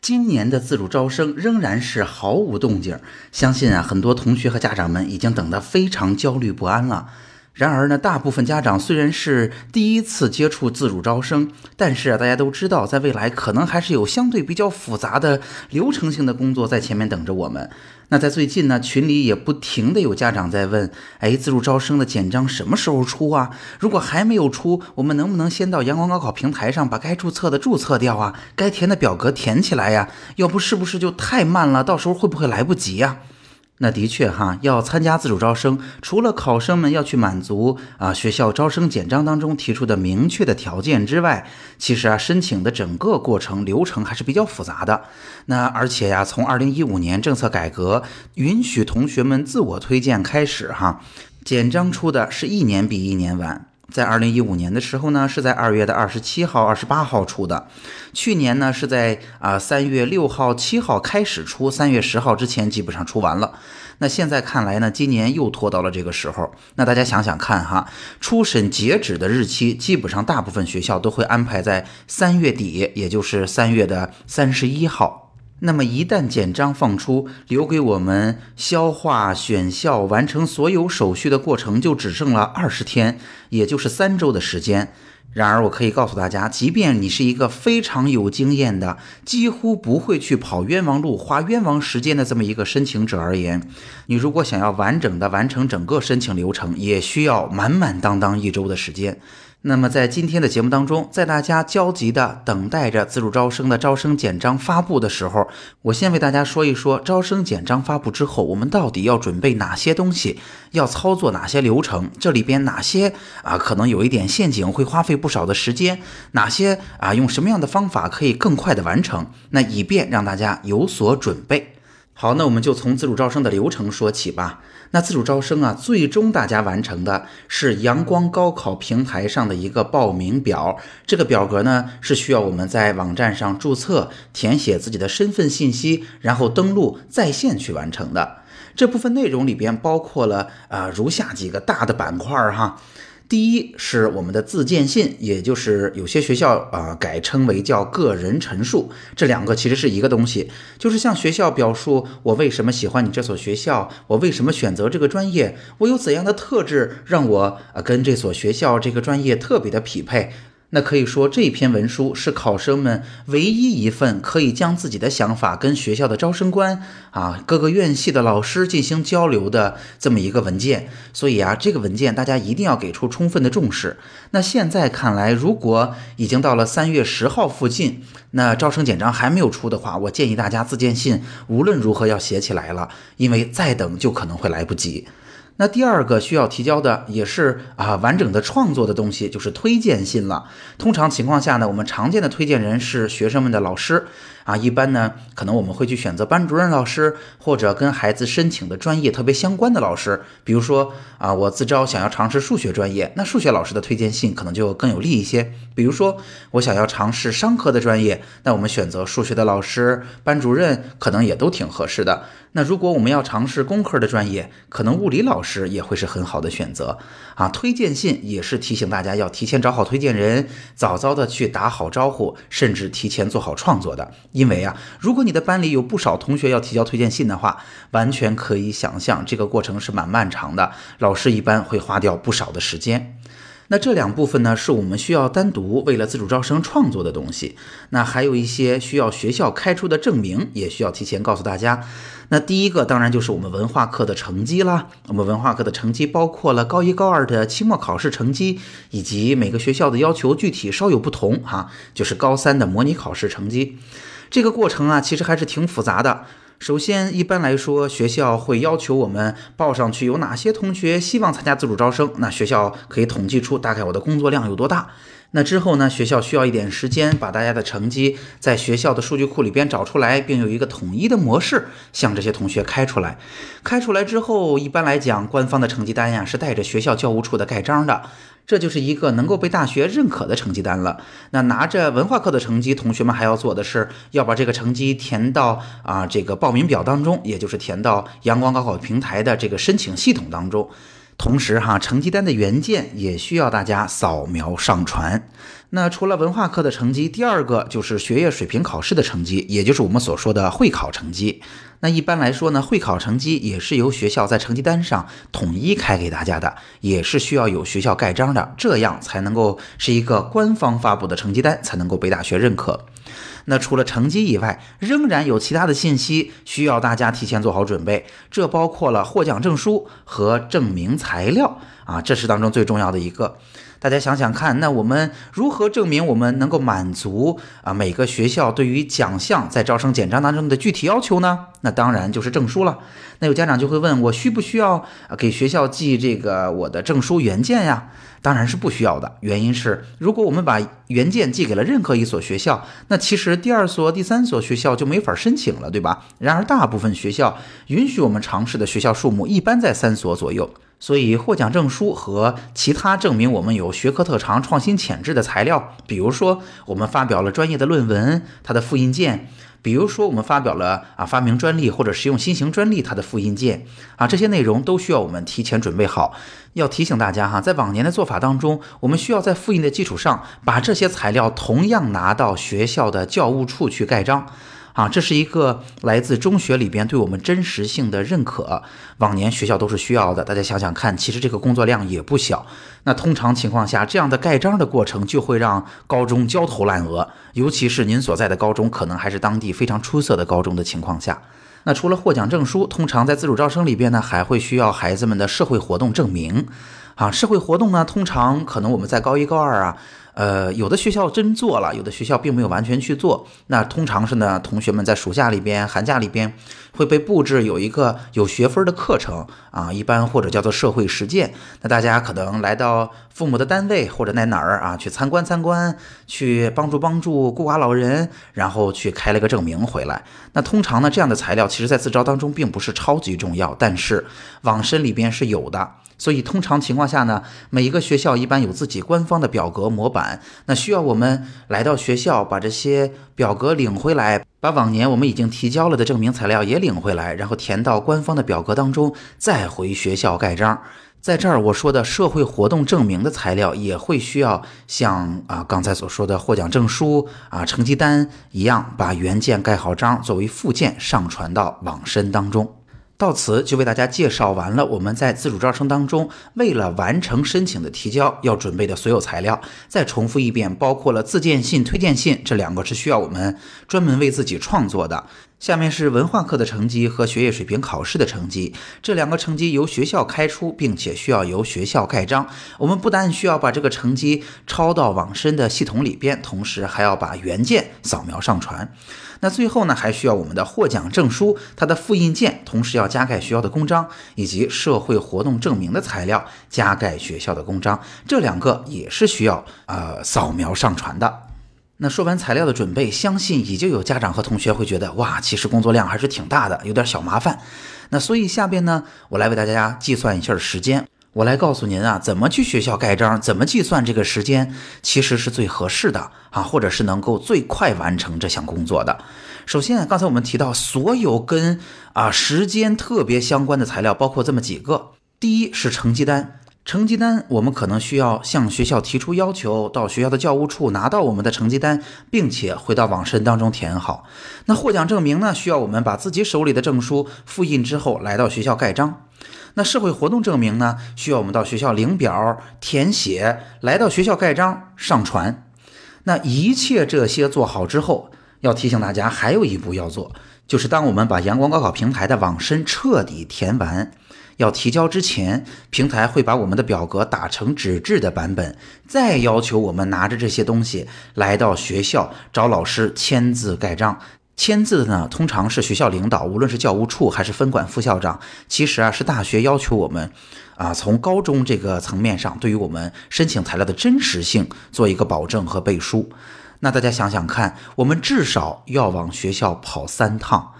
今年的自主招生仍然是毫无动静。相信啊，很多同学和家长们已经等得非常焦虑不安了。然而呢，大部分家长虽然是第一次接触自主招生，但是啊，大家都知道，在未来可能还是有相对比较复杂的流程性的工作在前面等着我们。那在最近呢，群里也不停的有家长在问，哎，自主招生的简章什么时候出啊？如果还没有出，我们能不能先到阳光高考平台上把该注册的注册掉啊？该填的表格填起来呀？要不是不是就太慢了？到时候会不会来不及呀？那的确哈，要参加自主招生，除了考生们要去满足啊学校招生简章当中提出的明确的条件之外，其实啊申请的整个过程流程还是比较复杂的。那而且呀，从二零一五年政策改革允许同学们自我推荐开始哈，简章出的是一年比一年晚。在二零一五年的时候呢，是在二月的二十七号、二十八号出的。去年呢，是在啊三月六号、七号开始出，三月十号之前基本上出完了。那现在看来呢，今年又拖到了这个时候。那大家想想看哈，初审截止的日期，基本上大部分学校都会安排在三月底，也就是三月的三十一号。那么一旦简章放出，留给我们消化、选校、完成所有手续的过程就只剩了二十天，也就是三周的时间。然而，我可以告诉大家，即便你是一个非常有经验的、几乎不会去跑冤枉路、花冤枉时间的这么一个申请者而言，你如果想要完整的完成整个申请流程，也需要满满当当一周的时间。那么，在今天的节目当中，在大家焦急的等待着自主招生的招生简章发布的时候，我先为大家说一说招生简章发布之后，我们到底要准备哪些东西，要操作哪些流程，这里边哪些啊可能有一点陷阱，会花费不少的时间，哪些啊用什么样的方法可以更快的完成，那以便让大家有所准备。好，那我们就从自主招生的流程说起吧。那自主招生啊，最终大家完成的是阳光高考平台上的一个报名表。这个表格呢，是需要我们在网站上注册，填写自己的身份信息，然后登录在线去完成的。这部分内容里边包括了啊，如下几个大的板块哈。第一是我们的自荐信，也就是有些学校啊改称为叫个人陈述，这两个其实是一个东西，就是向学校表述我为什么喜欢你这所学校，我为什么选择这个专业，我有怎样的特质让我啊跟这所学校这个专业特别的匹配。那可以说，这篇文书是考生们唯一一份可以将自己的想法跟学校的招生官啊、各个院系的老师进行交流的这么一个文件。所以啊，这个文件大家一定要给出充分的重视。那现在看来，如果已经到了三月十号附近，那招生简章还没有出的话，我建议大家自荐信无论如何要写起来了，因为再等就可能会来不及。那第二个需要提交的也是啊完整的创作的东西，就是推荐信了。通常情况下呢，我们常见的推荐人是学生们的老师啊，一般呢可能我们会去选择班主任老师或者跟孩子申请的专业特别相关的老师。比如说啊，我自招想要尝试数学专业，那数学老师的推荐信可能就更有利一些。比如说我想要尝试商科的专业，那我们选择数学的老师、班主任可能也都挺合适的。那如果我们要尝试工科的专业，可能物理老师也会是很好的选择啊。推荐信也是提醒大家要提前找好推荐人，早早的去打好招呼，甚至提前做好创作的。因为啊，如果你的班里有不少同学要提交推荐信的话，完全可以想象这个过程是蛮漫长的，老师一般会花掉不少的时间。那这两部分呢，是我们需要单独为了自主招生创作的东西。那还有一些需要学校开出的证明，也需要提前告诉大家。那第一个当然就是我们文化课的成绩啦。我们文化课的成绩包括了高一、高二的期末考试成绩，以及每个学校的要求具体稍有不同哈，就是高三的模拟考试成绩。这个过程啊，其实还是挺复杂的。首先，一般来说，学校会要求我们报上去有哪些同学希望参加自主招生，那学校可以统计出大概我的工作量有多大。那之后呢，学校需要一点时间把大家的成绩在学校的数据库里边找出来，并有一个统一的模式向这些同学开出来。开出来之后，一般来讲，官方的成绩单呀是带着学校教务处的盖章的，这就是一个能够被大学认可的成绩单了。那拿着文化课的成绩，同学们还要做的是要把这个成绩填到啊这个报名表当中，也就是填到阳光高考平台的这个申请系统当中。同时哈，成绩单的原件也需要大家扫描上传。那除了文化课的成绩，第二个就是学业水平考试的成绩，也就是我们所说的会考成绩。那一般来说呢，会考成绩也是由学校在成绩单上统一开给大家的，也是需要有学校盖章的，这样才能够是一个官方发布的成绩单，才能够被大学认可。那除了成绩以外，仍然有其他的信息需要大家提前做好准备，这包括了获奖证书和证明材料啊，这是当中最重要的一个。大家想想看，那我们如何证明我们能够满足啊每个学校对于奖项在招生简章当中的具体要求呢？那当然就是证书了。那有家长就会问我，需不需要啊给学校寄这个我的证书原件呀？当然是不需要的。原因是，如果我们把原件寄给了任何一所学校，那其实第二所、第三所学校就没法申请了，对吧？然而，大部分学校允许我们尝试的学校数目一般在三所左右。所以，获奖证书和其他证明我们有学科特长、创新潜质的材料，比如说我们发表了专业的论文，它的复印件；比如说我们发表了啊发明专利或者实用新型专利，它的复印件啊，这些内容都需要我们提前准备好。要提醒大家哈，在往年的做法当中，我们需要在复印的基础上，把这些材料同样拿到学校的教务处去盖章。啊，这是一个来自中学里边对我们真实性的认可。往年学校都是需要的，大家想想看，其实这个工作量也不小。那通常情况下，这样的盖章的过程就会让高中焦头烂额，尤其是您所在的高中可能还是当地非常出色的高中的情况下。那除了获奖证书，通常在自主招生里边呢，还会需要孩子们的社会活动证明。啊，社会活动呢，通常可能我们在高一高二啊。呃，有的学校真做了，有的学校并没有完全去做。那通常是呢，同学们在暑假里边、寒假里边会被布置有一个有学分的课程啊，一般或者叫做社会实践。那大家可能来到父母的单位或者在哪儿啊，去参观参观，去帮助帮助孤寡老人，然后去开了个证明回来。那通常呢，这样的材料其实在自招当中并不是超级重要，但是网申里边是有的。所以，通常情况下呢，每一个学校一般有自己官方的表格模板，那需要我们来到学校把这些表格领回来，把往年我们已经提交了的证明材料也领回来，然后填到官方的表格当中，再回学校盖章。在这儿我说的社会活动证明的材料，也会需要像啊刚才所说的获奖证书啊成绩单一样，把原件盖好章作为附件上传到网申当中。到此就为大家介绍完了我们在自主招生当中为了完成申请的提交要准备的所有材料。再重复一遍，包括了自荐信、推荐信这两个是需要我们专门为自己创作的。下面是文化课的成绩和学业水平考试的成绩，这两个成绩由学校开出，并且需要由学校盖章。我们不但需要把这个成绩抄到网申的系统里边，同时还要把原件扫描上传。那最后呢，还需要我们的获奖证书，它的复印件，同时要加盖学校的公章，以及社会活动证明的材料加盖学校的公章，这两个也是需要呃扫描上传的。那说完材料的准备，相信已经有家长和同学会觉得，哇，其实工作量还是挺大的，有点小麻烦。那所以下边呢，我来为大家计算一下时间。我来告诉您啊，怎么去学校盖章，怎么计算这个时间，其实是最合适的啊，或者是能够最快完成这项工作的。首先，刚才我们提到，所有跟啊时间特别相关的材料，包括这么几个。第一是成绩单。成绩单，我们可能需要向学校提出要求，到学校的教务处拿到我们的成绩单，并且回到网申当中填好。那获奖证明呢？需要我们把自己手里的证书复印之后，来到学校盖章。那社会活动证明呢？需要我们到学校领表填写，来到学校盖章上传。那一切这些做好之后，要提醒大家，还有一步要做，就是当我们把阳光高考平台的网申彻底填完。要提交之前，平台会把我们的表格打成纸质的版本，再要求我们拿着这些东西来到学校找老师签字盖章。签字的呢，通常是学校领导，无论是教务处还是分管副校长。其实啊，是大学要求我们，啊，从高中这个层面上，对于我们申请材料的真实性做一个保证和背书。那大家想想看，我们至少要往学校跑三趟，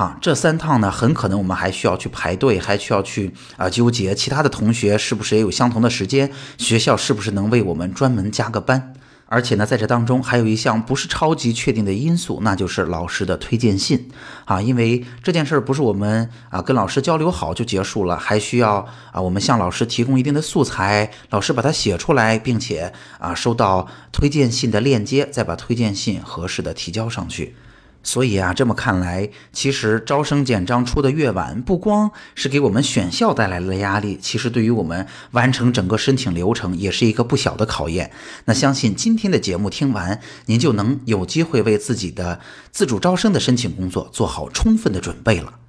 啊，这三趟呢，很可能我们还需要去排队，还需要去啊纠结其他的同学是不是也有相同的时间，学校是不是能为我们专门加个班。而且呢，在这当中还有一项不是超级确定的因素，那就是老师的推荐信啊，因为这件事儿不是我们啊跟老师交流好就结束了，还需要啊我们向老师提供一定的素材，老师把它写出来，并且啊收到推荐信的链接，再把推荐信合适的提交上去。所以啊，这么看来，其实招生简章出的越晚，不光是给我们选校带来了压力，其实对于我们完成整个申请流程也是一个不小的考验。那相信今天的节目听完，您就能有机会为自己的自主招生的申请工作做好充分的准备了。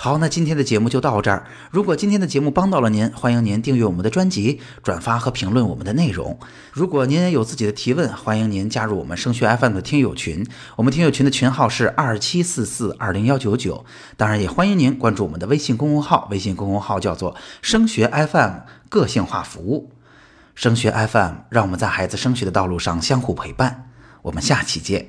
好，那今天的节目就到这儿。如果今天的节目帮到了您，欢迎您订阅我们的专辑、转发和评论我们的内容。如果您也有自己的提问，欢迎您加入我们升学 FM 的听友群。我们听友群的群号是二七四四二零幺九九。当然，也欢迎您关注我们的微信公众号，微信公众号叫做“升学 FM”，个性化服务。升学 FM，让我们在孩子升学的道路上相互陪伴。我们下期见。